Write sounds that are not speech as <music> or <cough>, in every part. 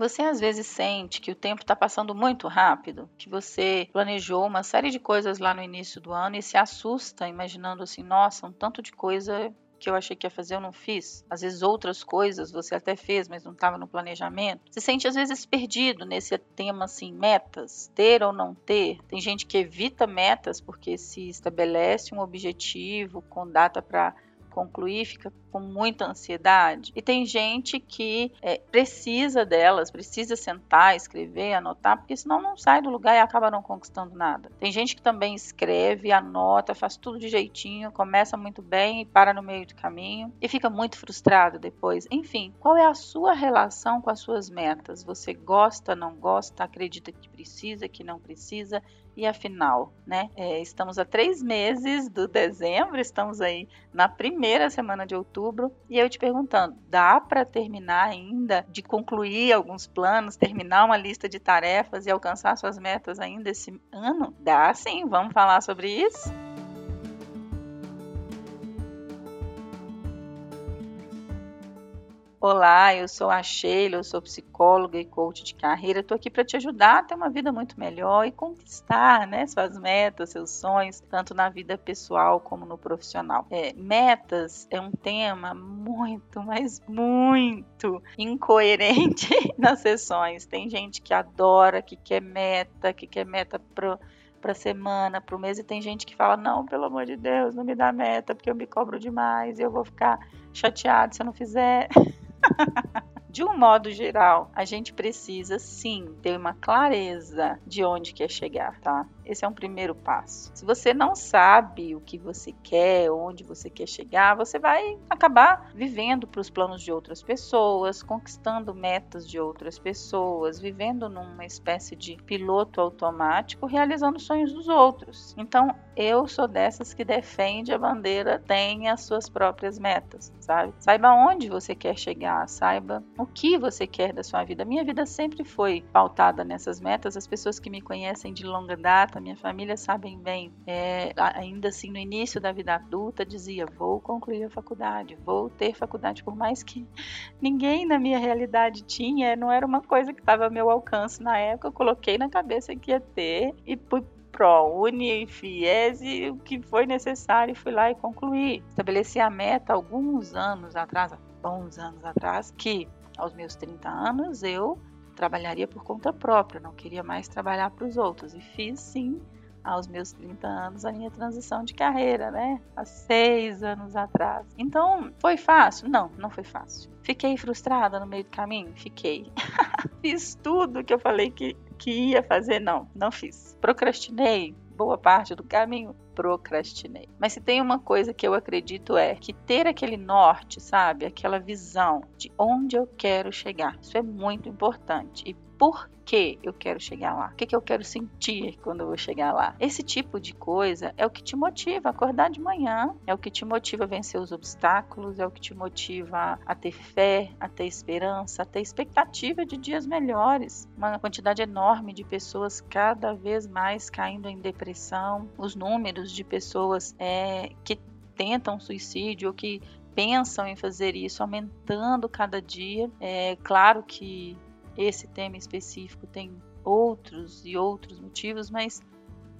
Você às vezes sente que o tempo está passando muito rápido, que você planejou uma série de coisas lá no início do ano e se assusta imaginando assim, nossa, um tanto de coisa que eu achei que ia fazer eu não fiz. Às vezes outras coisas você até fez, mas não estava no planejamento. Se sente às vezes perdido nesse tema assim, metas, ter ou não ter. Tem gente que evita metas porque se estabelece um objetivo com data para concluir, fica com muita ansiedade. E tem gente que é, precisa delas, precisa sentar, escrever, anotar, porque senão não sai do lugar e acaba não conquistando nada. Tem gente que também escreve, anota, faz tudo de jeitinho, começa muito bem e para no meio do caminho e fica muito frustrado depois. Enfim, qual é a sua relação com as suas metas? Você gosta, não gosta, acredita que precisa, que não precisa? E afinal, né? É, estamos a três meses do dezembro, estamos aí na primeira semana de outubro, e eu te perguntando: dá para terminar ainda de concluir alguns planos, terminar uma lista de tarefas e alcançar suas metas ainda esse ano? Dá sim, vamos falar sobre isso? Olá, eu sou a Sheila, eu sou psicóloga e coach de carreira. Estou aqui para te ajudar a ter uma vida muito melhor e conquistar né, suas metas, seus sonhos, tanto na vida pessoal como no profissional. É, metas é um tema muito, mas muito incoerente <laughs> nas sessões. Tem gente que adora, que quer meta, que quer meta pro para semana, para o mês, e tem gente que fala: não, pelo amor de Deus, não me dá meta, porque eu me cobro demais e eu vou ficar chateado se eu não fizer. <laughs> <laughs> De um modo geral, a gente precisa sim ter uma clareza de onde quer chegar, tá? Esse é um primeiro passo. Se você não sabe o que você quer, onde você quer chegar, você vai acabar vivendo para os planos de outras pessoas, conquistando metas de outras pessoas, vivendo numa espécie de piloto automático, realizando sonhos dos outros. Então, eu sou dessas que defende a bandeira tenha as suas próprias metas, sabe? Saiba onde você quer chegar, saiba o que você quer da sua vida. Minha vida sempre foi pautada nessas metas. As pessoas que me conhecem de longa data minha família sabem bem. É, ainda assim, no início da vida adulta, dizia: vou concluir a faculdade, vou ter faculdade, por mais que ninguém na minha realidade tinha, não era uma coisa que estava ao meu alcance na época. Eu coloquei na cabeça que ia ter e fui ProUni, FIES e o que foi necessário fui lá e concluí. Estabeleci a meta alguns anos atrás, bons anos atrás, que aos meus 30 anos eu trabalharia por conta própria, não queria mais trabalhar para os outros. E fiz sim, aos meus 30 anos, a minha transição de carreira, né? Há seis anos atrás. Então, foi fácil? Não, não foi fácil. Fiquei frustrada no meio do caminho? Fiquei. <laughs> fiz tudo que eu falei que, que ia fazer? Não, não fiz. Procrastinei? boa parte do caminho procrastinei. Mas se tem uma coisa que eu acredito é que ter aquele norte, sabe, aquela visão de onde eu quero chegar, isso é muito importante. E por que eu quero chegar lá? O que, que eu quero sentir quando eu vou chegar lá? Esse tipo de coisa é o que te motiva a acordar de manhã, é o que te motiva a vencer os obstáculos, é o que te motiva a ter fé, a ter esperança, a ter expectativa de dias melhores. Uma quantidade enorme de pessoas cada vez mais caindo em depressão, os números de pessoas é, que tentam suicídio ou que pensam em fazer isso aumentando cada dia. É claro que esse tema específico tem outros e outros motivos, mas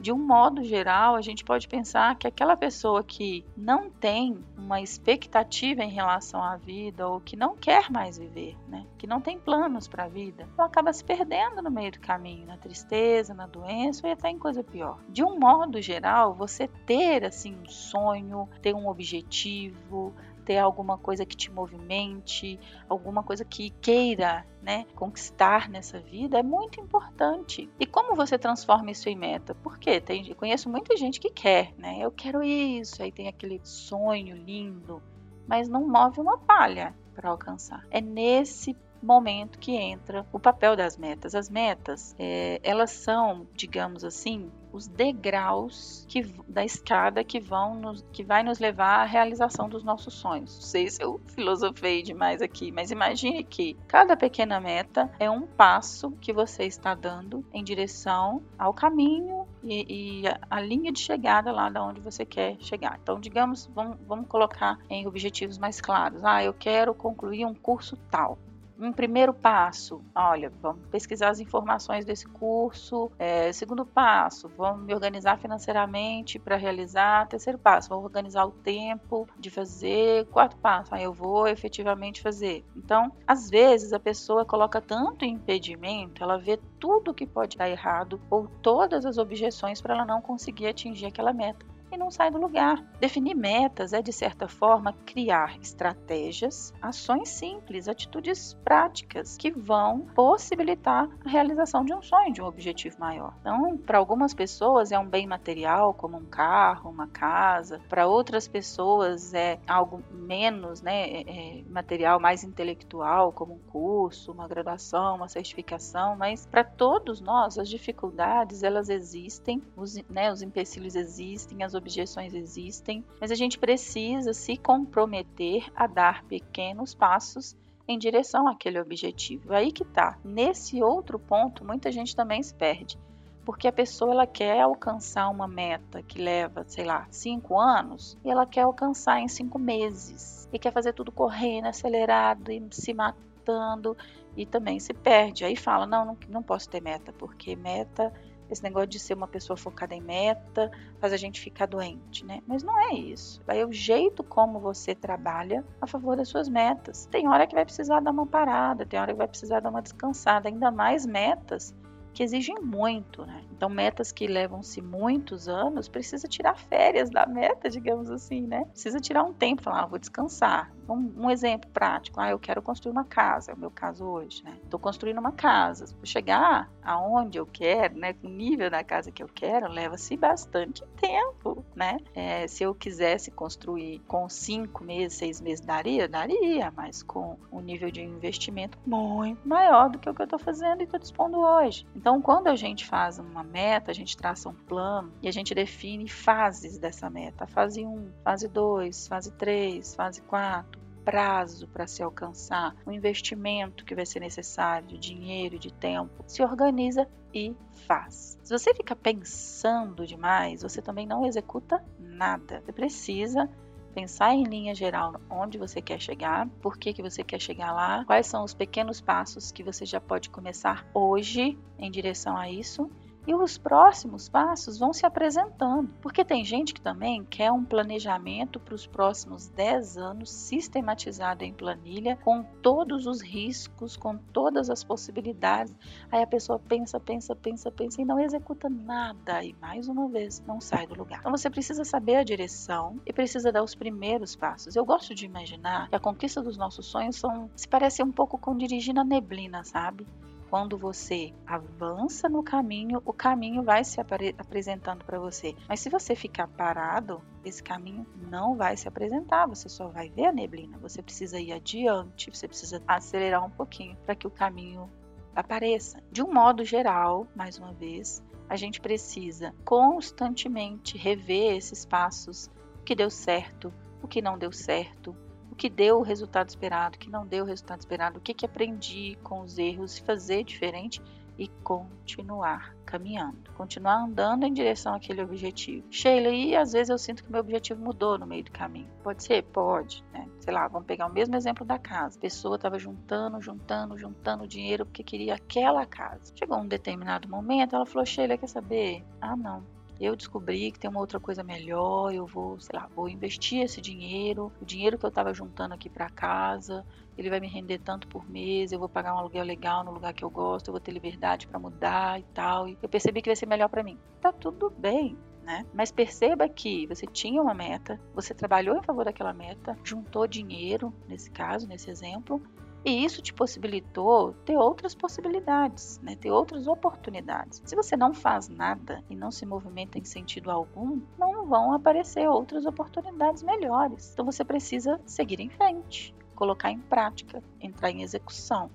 de um modo geral, a gente pode pensar que aquela pessoa que não tem uma expectativa em relação à vida ou que não quer mais viver, né? que não tem planos para a vida, ela acaba se perdendo no meio do caminho, na tristeza, na doença e até em coisa pior. De um modo geral, você ter assim um sonho, ter um objetivo, ter alguma coisa que te movimente, alguma coisa que queira né, conquistar nessa vida é muito importante. E como você transforma isso em meta? Porque tem, eu conheço muita gente que quer, né? Eu quero isso, aí tem aquele sonho lindo, mas não move uma palha para alcançar. É nesse momento que entra o papel das metas. As metas, é, elas são, digamos assim, os degraus que, da escada que vão nos, que vai nos levar à realização dos nossos sonhos. Não sei se eu filosofei demais aqui, mas imagine que cada pequena meta é um passo que você está dando em direção ao caminho e, e a, a, linha de chegada lá da onde você quer chegar. Então, digamos, vamos, vamos colocar em objetivos mais claros. Ah, eu quero concluir um curso tal Um primeiro passo, olha, vamos pesquisar as informações desse curso. É, segundo passo, vamos me organizar financeiramente para realizar. Terceiro passo, vamos organizar o tempo de fazer. Quarto passo, aí eu vou efetivamente fazer. Então, às vezes a pessoa coloca tanto impedimento, ela vê tudo que pode dar errado ou todas as objeções para ela não conseguir atingir aquela meta e não sai do lugar. Definir metas é, de certa forma, criar estratégias, ações simples, atitudes práticas que vão possibilitar a realização de um sonho, de um objetivo maior. Então, para algumas pessoas é um bem material, como um carro, uma casa, para outras pessoas é algo menos né, é, é material, mais intelectual, como um curso, uma graduação, uma certificação, mas para todos nós as dificuldades elas existem, os, né, os empecilhos existem, as objeções existem, mas a gente precisa se comprometer a dar pequenos passos em direção àquele objetivo. Aí que tá. Nesse outro ponto, muita gente também se perde. Porque a pessoa ela quer alcançar uma meta que leva, sei lá, cinco anos e ela quer alcançar em cinco meses e quer fazer tudo correndo, acelerado e se matando e também se perde. Aí fala: não, não, não posso ter meta, porque meta esse negócio de ser uma pessoa focada em meta faz a gente ficar doente, né? Mas não é isso. É o jeito como você trabalha a favor das suas metas. Tem hora que vai precisar dar uma parada, tem hora que vai precisar dar uma descansada, ainda mais metas que exigem muito, né? Então, metas que levam-se muitos anos, precisa tirar férias da meta, digamos assim, né? Precisa tirar um tempo, falar, ah, vou descansar. Um, um, exemplo prático, ah, eu quero construir uma casa, é o meu caso hoje, né? Estou construindo uma casa. Para chegar aonde eu quero, né? Com o nível da casa que eu quero, leva-se bastante tempo, né? É, se eu quisesse construir com cinco meses, seis meses, daria? Daria, mas com um nível de investimento muito maior do que o que eu estou fazendo e estou dispondo hoje. Então, quando a gente faz uma meta, a gente traça um plano e a gente define fases dessa meta. Fase 1, fase 2, fase 3, fase 4, prazo para se alcançar, o investimento que vai ser necessário, de dinheiro, de tempo. Se organiza e faz. Se você fica pensando demais, você também não executa nada. Você precisa pensar em linha geral onde você quer chegar, por que, que você quer chegar lá, quais são os pequenos passos que você já pode começar hoje em direção a isso e os próximos passos vão se apresentando. Porque tem gente que também quer um planejamento para os próximos 10 anos sistematizado em planilha, com todos os riscos, com todas as possibilidades. Aí a pessoa pensa, pensa, pensa, pensa e não executa nada. E mais uma vez, não sai do lugar. Então você precisa saber a direção e precisa dar os primeiros passos. Eu gosto de imaginar que a conquista dos nossos sonhos são, se parece um pouco com dirigir na neblina, sabe? Quando você avança no caminho, o caminho vai se apre apresentando para você. Mas se você ficar parado, esse caminho não vai se apresentar, você só vai ver a neblina. Você precisa ir adiante, você precisa acelerar um pouquinho para que o caminho apareça. De um modo geral, mais uma vez, a gente precisa constantemente rever esses passos, o que deu certo, o que não deu certo, que deu o resultado esperado, que não deu o resultado esperado, o que, que aprendi com os erros, fazer diferente e continuar caminhando, continuar andando em direção àquele objetivo. Sheila, e às vezes eu sinto que meu objetivo mudou no meio do caminho. Pode ser? Pode, né? Sei lá, vamos pegar o mesmo exemplo da casa. A pessoa estava juntando, juntando, juntando dinheiro porque queria aquela casa. Chegou um determinado momento, ela falou: Sheila, quer saber? Ah, não eu descobri que tem uma outra coisa melhor, eu vou, sei lá, vou investir esse dinheiro, o dinheiro que eu estava juntando aqui para casa, ele vai me render tanto por mês, eu vou pagar um aluguel legal no lugar que eu gosto, eu vou ter liberdade para mudar e tal. E eu percebi que vai ser melhor para mim. Tá tudo bem, né? Mas perceba que você tinha uma meta, você trabalhou em favor daquela meta, juntou dinheiro, nesse caso, nesse exemplo, e isso te possibilitou ter outras possibilidades, né? ter outras oportunidades. Se você não faz nada e não se movimenta em sentido algum, não vão aparecer outras oportunidades melhores. Então você precisa seguir em frente, colocar em prática, entrar em execução,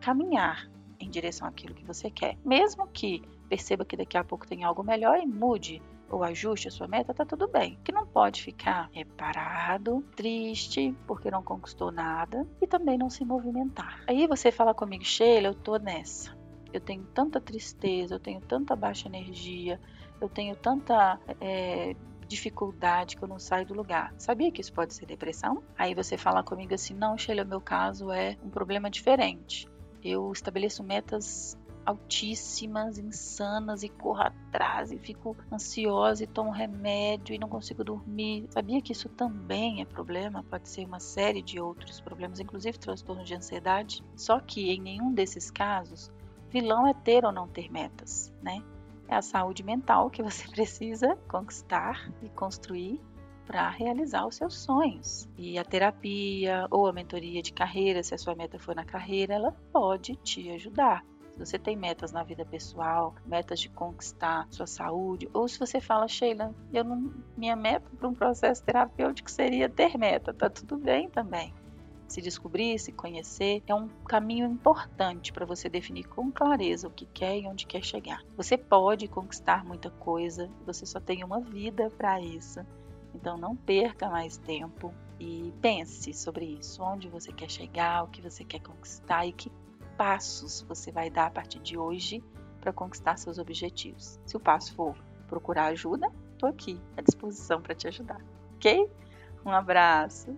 caminhar em direção àquilo que você quer. Mesmo que perceba que daqui a pouco tem algo melhor e mude ou ajuste a sua meta, tá tudo bem. Que não pode ficar reparado, triste, porque não conquistou nada e também não se movimentar. Aí você fala comigo, Sheila, eu tô nessa. Eu tenho tanta tristeza, eu tenho tanta baixa energia, eu tenho tanta é, dificuldade que eu não saio do lugar. Sabia que isso pode ser depressão? Aí você fala comigo assim: não, Sheila, meu caso é um problema diferente. Eu estabeleço metas altíssimas, insanas e corro atrás e fico ansiosa e tomo remédio e não consigo dormir. Sabia que isso também é problema? Pode ser uma série de outros problemas, inclusive transtorno de ansiedade. Só que em nenhum desses casos, vilão é ter ou não ter metas, né? É a saúde mental que você <laughs> precisa conquistar e construir para realizar os seus sonhos. E a terapia ou a mentoria de carreira, se a sua meta for na carreira, ela pode te ajudar. Você tem metas na vida pessoal, metas de conquistar sua saúde, ou se você fala, Sheila, eu não, minha meta para um processo terapêutico seria ter meta, tá tudo bem também. Se descobrir, se conhecer, é um caminho importante para você definir com clareza o que quer e onde quer chegar. Você pode conquistar muita coisa, você só tem uma vida para isso. Então não perca mais tempo e pense sobre isso, onde você quer chegar, o que você quer conquistar e que passos você vai dar a partir de hoje para conquistar seus objetivos. Se o passo for procurar ajuda, estou aqui à disposição para te ajudar, ok? Um abraço!